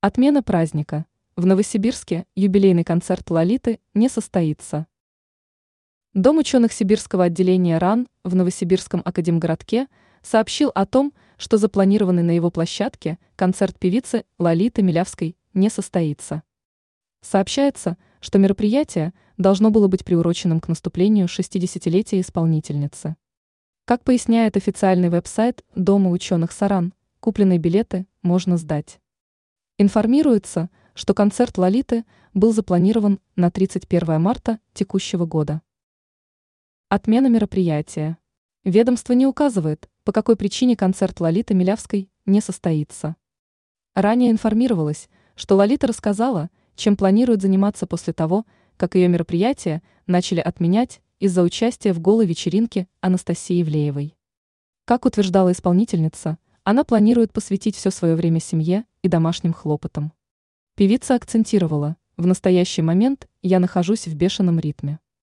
Отмена праздника. В Новосибирске юбилейный концерт Лолиты не состоится. Дом ученых Сибирского отделения РАН в Новосибирском академгородке сообщил о том, что запланированный на его площадке концерт певицы Лолиты Милявской не состоится. Сообщается, что мероприятие должно было быть приуроченным к наступлению 60-летия исполнительницы. Как поясняет официальный веб-сайт Дома ученых Саран, купленные билеты можно сдать. Информируется, что концерт Лолиты был запланирован на 31 марта текущего года. Отмена мероприятия. Ведомство не указывает, по какой причине концерт Лолиты Милявской не состоится. Ранее информировалось, что Лолита рассказала, чем планирует заниматься после того, как ее мероприятия начали отменять из-за участия в голой вечеринке Анастасии Ивлеевой. Как утверждала исполнительница, она планирует посвятить все свое время семье и домашним хлопотам. Певица акцентировала, в настоящий момент я нахожусь в бешеном ритме.